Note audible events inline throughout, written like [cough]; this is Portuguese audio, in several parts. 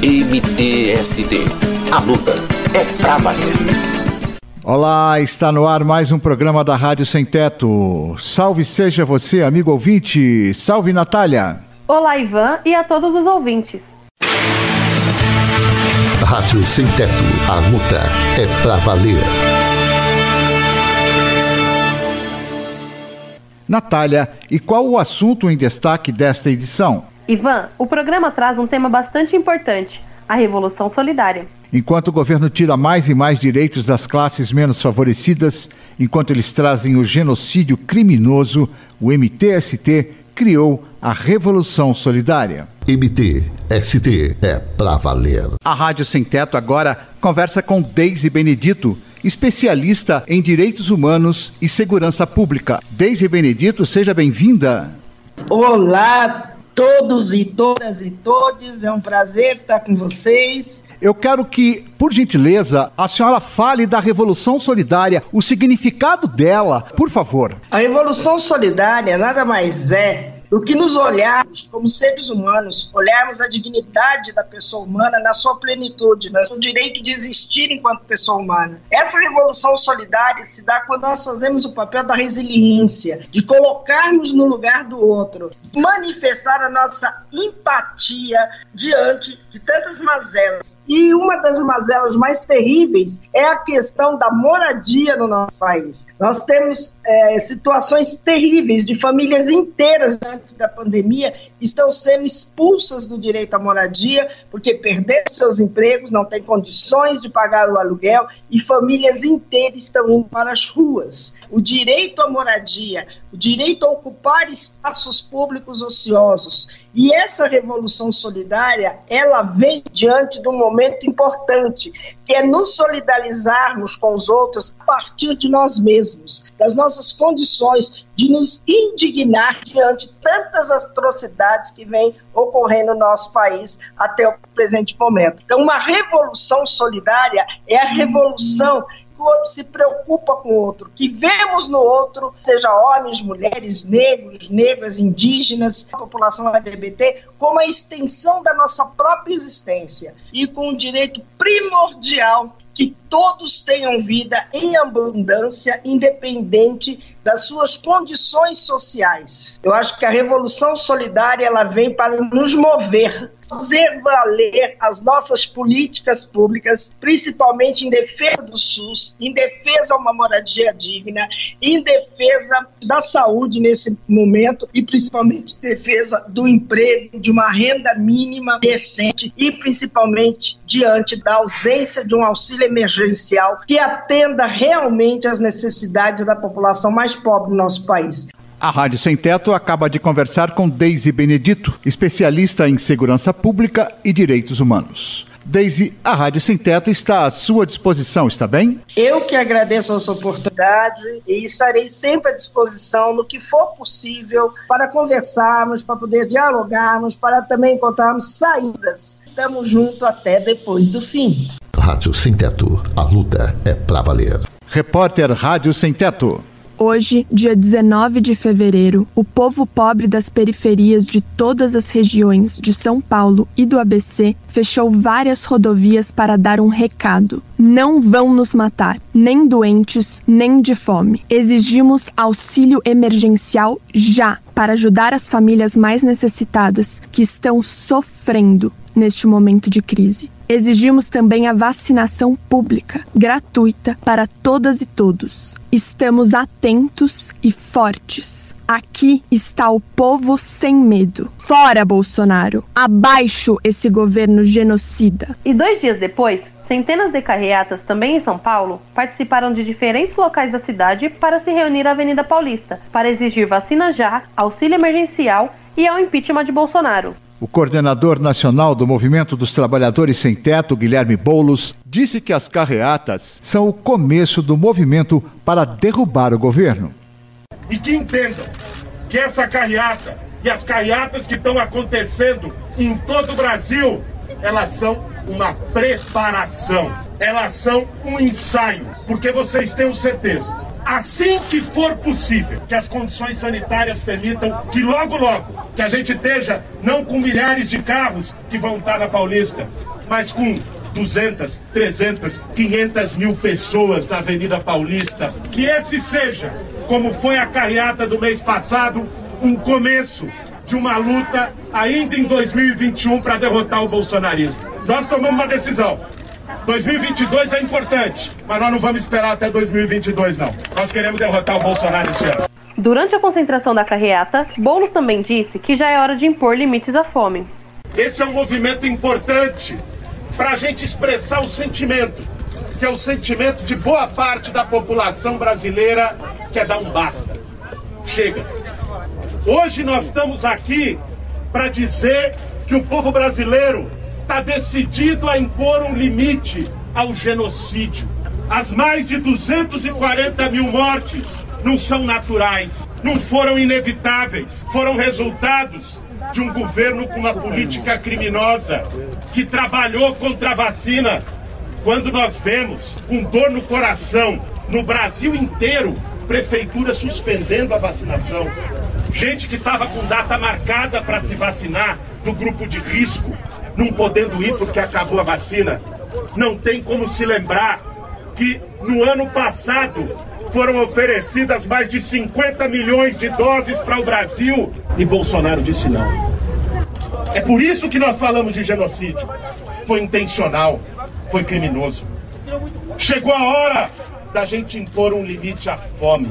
MTST. A luta é pra valer. Olá, está no ar mais um programa da Rádio Sem Teto. Salve seja você, amigo ouvinte. Salve, Natália. Olá, Ivan, e a todos os ouvintes. Rádio Sem Teto. A luta é pra valer. Natália, e qual o assunto em destaque desta edição? Ivan, o programa traz um tema bastante importante: a Revolução Solidária. Enquanto o governo tira mais e mais direitos das classes menos favorecidas, enquanto eles trazem o genocídio criminoso, o MTST criou a Revolução Solidária. MTST é pra valer. A Rádio Sem Teto agora conversa com Deise Benedito, especialista em direitos humanos e segurança pública. Deise Benedito, seja bem-vinda. Olá, todos e todas e todes, é um prazer estar com vocês. Eu quero que, por gentileza, a senhora fale da Revolução Solidária, o significado dela, por favor. A Revolução Solidária nada mais é do que nos olharmos como seres humanos, olharmos a dignidade da pessoa humana na sua plenitude, no direito de existir enquanto pessoa humana. Essa revolução solidária se dá quando nós fazemos o papel da resiliência, de colocarmos no lugar do outro, manifestar a nossa empatia diante de tantas mazelas e uma das mazelas mais terríveis é a questão da moradia no nosso país. Nós temos é, situações terríveis de famílias inteiras antes da pandemia que estão sendo expulsas do direito à moradia porque perderam seus empregos, não têm condições de pagar o aluguel e famílias inteiras estão indo para as ruas. O direito à moradia, o direito a ocupar espaços públicos ociosos e essa revolução solidária, ela vem diante de um momento importante, que é nos solidarizarmos com os outros a partir de nós mesmos, das nossas condições, de nos indignar diante tantas atrocidades que vêm ocorrendo no nosso país até o presente momento. Então, uma revolução solidária é a revolução que o outro se preocupa com o outro, que vemos no outro, seja homens, mulheres, negros, negras, indígenas, a população LGBT, como a extensão da nossa própria existência e com o direito primordial que todos tenham vida em abundância, independente das suas condições sociais. Eu acho que a revolução solidária ela vem para nos mover, fazer valer as nossas políticas públicas, principalmente em defesa do SUS, em defesa a uma moradia digna, em defesa da saúde nesse momento e principalmente em defesa do emprego, de uma renda mínima decente e principalmente diante da ausência de um auxílio emergencial que atenda realmente às necessidades da população mais pobre do nosso país. A Rádio Sem Teto acaba de conversar com Deise Benedito, especialista em segurança pública e direitos humanos. Deise, a Rádio Sem Teto está à sua disposição, está bem? Eu que agradeço a sua oportunidade e estarei sempre à disposição no que for possível para conversarmos, para poder dialogarmos, para também encontrarmos saídas. Estamos juntos até depois do fim. Rádio Sem Teto. A luta é pra valer. Repórter Rádio Sem Teto. Hoje, dia 19 de fevereiro, o povo pobre das periferias de todas as regiões de São Paulo e do ABC fechou várias rodovias para dar um recado. Não vão nos matar, nem doentes, nem de fome. Exigimos auxílio emergencial já para ajudar as famílias mais necessitadas que estão sofrendo neste momento de crise. Exigimos também a vacinação pública, gratuita para todas e todos. Estamos atentos e fortes. Aqui está o povo sem medo. Fora Bolsonaro! Abaixo esse governo genocida! E dois dias depois, centenas de carreatas, também em São Paulo, participaram de diferentes locais da cidade para se reunir à Avenida Paulista para exigir vacina já, auxílio emergencial e ao impeachment de Bolsonaro. O coordenador nacional do Movimento dos Trabalhadores Sem Teto, Guilherme Boulos, disse que as carreatas são o começo do movimento para derrubar o governo. E que entendam que essa carreata e as carreatas que estão acontecendo em todo o Brasil, elas são uma preparação, elas são um ensaio, porque vocês tenham certeza, assim que for possível, que as condições sanitárias permitam que logo, logo, que a gente esteja não com milhares de carros que vão estar na Paulista, mas com 200, 300, 500 mil pessoas na Avenida Paulista. Que esse seja, como foi a carreata do mês passado, um começo de uma luta ainda em 2021 para derrotar o bolsonarismo. Nós tomamos uma decisão. 2022 é importante, mas nós não vamos esperar até 2022 não. Nós queremos derrotar o Bolsonaro esse ano. Durante a concentração da carreata, Boulos também disse que já é hora de impor limites à fome. Esse é um movimento importante para a gente expressar o sentimento, que é o sentimento de boa parte da população brasileira que é dar um basta. Chega. Hoje nós estamos aqui para dizer que o povo brasileiro está decidido a impor um limite ao genocídio. As mais de 240 mil mortes não são naturais, não foram inevitáveis, foram resultados de um governo com uma política criminosa que trabalhou contra a vacina. Quando nós vemos com dor no coração, no Brasil inteiro, prefeitura suspendendo a vacinação, gente que estava com data marcada para se vacinar do grupo de risco, não podendo ir porque acabou a vacina, não tem como se lembrar que no ano passado foram oferecidas mais de 50 milhões de doses para o Brasil e Bolsonaro disse não. É por isso que nós falamos de genocídio. Foi intencional, foi criminoso. Chegou a hora da gente impor um limite à fome.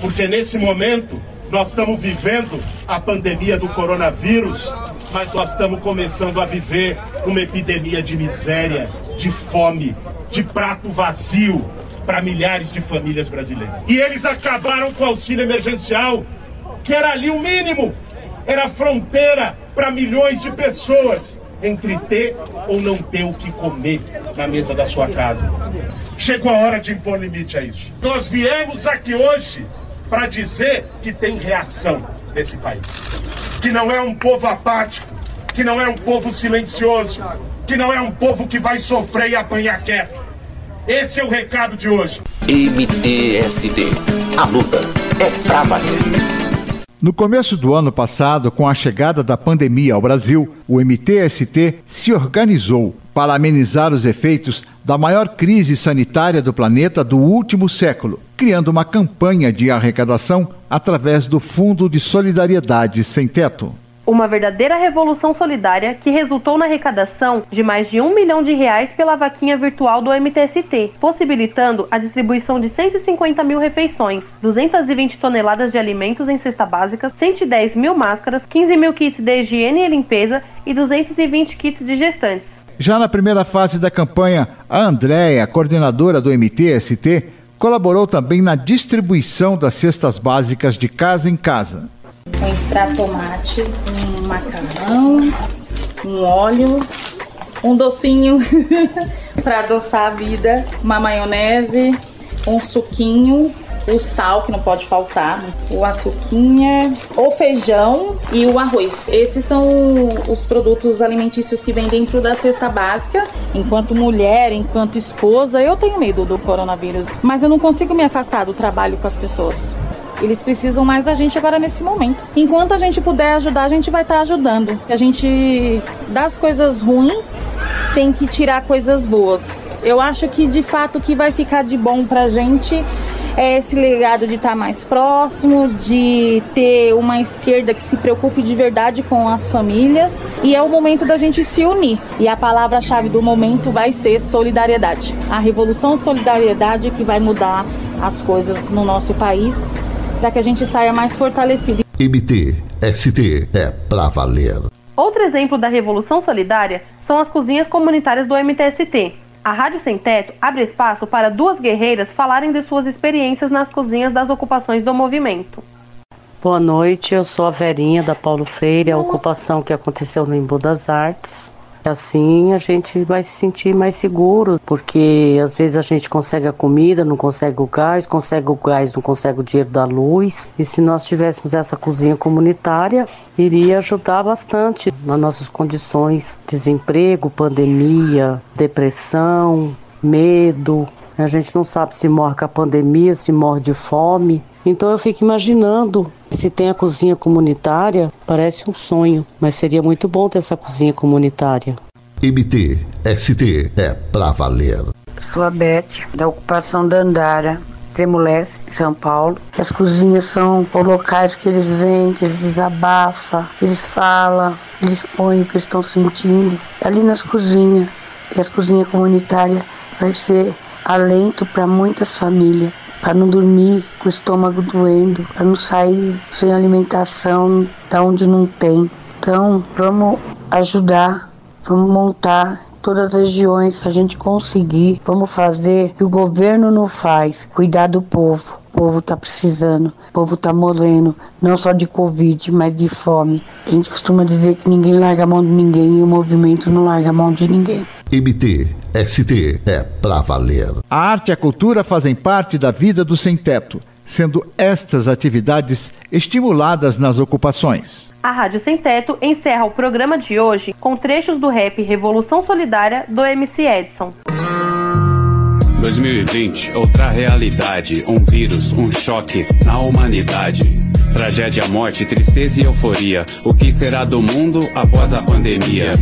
Porque nesse momento nós estamos vivendo a pandemia do coronavírus, mas nós estamos começando a viver uma epidemia de miséria, de fome, de prato vazio, para milhares de famílias brasileiras. E eles acabaram com o auxílio emergencial, que era ali o mínimo, era fronteira para milhões de pessoas entre ter ou não ter o que comer na mesa da sua casa. Chegou a hora de impor limite a isso. Nós viemos aqui hoje para dizer que tem reação nesse país. Que não é um povo apático, que não é um povo silencioso, que não é um povo que vai sofrer e apanhar quieto. Esse é o recado de hoje. MTST. A luta é pra valer. No começo do ano passado, com a chegada da pandemia ao Brasil, o MTST se organizou para amenizar os efeitos da maior crise sanitária do planeta do último século, criando uma campanha de arrecadação através do Fundo de Solidariedade Sem Teto uma verdadeira revolução solidária que resultou na arrecadação de mais de um milhão de reais pela vaquinha virtual do MTST, possibilitando a distribuição de 150 mil refeições, 220 toneladas de alimentos em cesta básica, 110 mil máscaras, 15 mil kits de higiene e limpeza e 220 kits de gestantes. Já na primeira fase da campanha, a Andréia, coordenadora do MTST, colaborou também na distribuição das cestas básicas de casa em casa. Um extrato tomate, um macarrão, um óleo, um docinho [laughs] para adoçar a vida, uma maionese, um suquinho, o sal que não pode faltar, o açuquinha, o feijão e o arroz. Esses são os produtos alimentícios que vêm dentro da cesta básica. Enquanto mulher, enquanto esposa, eu tenho medo do coronavírus, mas eu não consigo me afastar do trabalho com as pessoas. Eles precisam mais da gente agora nesse momento. Enquanto a gente puder ajudar, a gente vai estar tá ajudando. A gente das coisas ruins tem que tirar coisas boas. Eu acho que de fato o que vai ficar de bom pra gente é esse legado de estar tá mais próximo, de ter uma esquerda que se preocupe de verdade com as famílias e é o momento da gente se unir. E a palavra-chave do momento vai ser solidariedade. A revolução solidariedade que vai mudar as coisas no nosso país para que a gente saia mais fortalecido. MT, ST é pra valer. Outro exemplo da Revolução Solidária são as cozinhas comunitárias do MTST. A Rádio Sem Teto abre espaço para duas guerreiras falarem de suas experiências nas cozinhas das ocupações do movimento. Boa noite, eu sou a Verinha da Paulo Freire, a ocupação que aconteceu no Embu das Artes. Assim a gente vai se sentir mais seguro, porque às vezes a gente consegue a comida, não consegue o gás, consegue o gás, não consegue o dinheiro da luz. E se nós tivéssemos essa cozinha comunitária, iria ajudar bastante nas nossas condições: desemprego, pandemia, depressão, medo. A gente não sabe se morre com a pandemia, se morre de fome. Então eu fico imaginando se tem a cozinha comunitária, parece um sonho, mas seria muito bom ter essa cozinha comunitária. MT, ST é pra valer. Sou a Beth, da ocupação da Andara, Tremoleste, São Paulo. As cozinhas são os locais que eles vêm, que eles desabafam, eles falam, eles põem o que estão sentindo. Ali nas cozinhas, e as cozinhas comunitárias vai ser alento para muitas famílias para não dormir com o estômago doendo, para não sair sem alimentação da onde não tem. Então, vamos ajudar, vamos montar todas as regiões, se a gente conseguir, vamos fazer o que o governo não faz, cuidar do povo. O povo está precisando, o povo está morrendo, não só de Covid, mas de fome. A gente costuma dizer que ninguém larga a mão de ninguém e o movimento não larga a mão de ninguém. MT, ST é pra valer. A arte e a cultura fazem parte da vida do sem-teto, sendo estas atividades estimuladas nas ocupações. A Rádio Sem Teto encerra o programa de hoje com trechos do rap Revolução Solidária do MC Edson. 2020, outra realidade, um vírus, um choque na humanidade. Tragédia, morte, tristeza e euforia. O que será do mundo após a pandemia?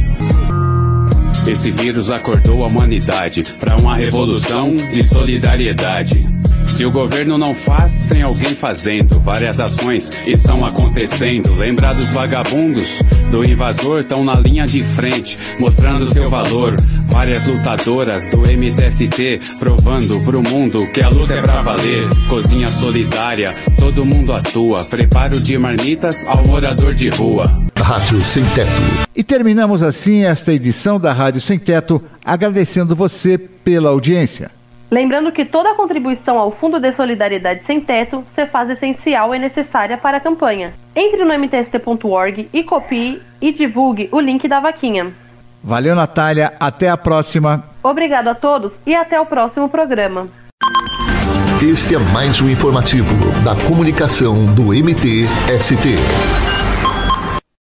Esse vírus acordou a humanidade para uma revolução de solidariedade. Se o governo não faz, tem alguém fazendo. Várias ações estão acontecendo. Lembrar dos vagabundos, do invasor, estão na linha de frente, mostrando seu valor. Várias lutadoras do MTST, provando pro mundo que a luta é pra valer. Cozinha solidária, todo mundo atua. Preparo de marmitas ao morador de rua. Rádio Sem Teto. E terminamos assim esta edição da Rádio Sem Teto, agradecendo você pela audiência. Lembrando que toda contribuição ao Fundo de Solidariedade Sem Teto se faz essencial e necessária para a campanha. Entre no mtst.org e copie e divulgue o link da vaquinha. Valeu, Natália. Até a próxima. Obrigado a todos e até o próximo programa. Este é mais um informativo da comunicação do MT-ST.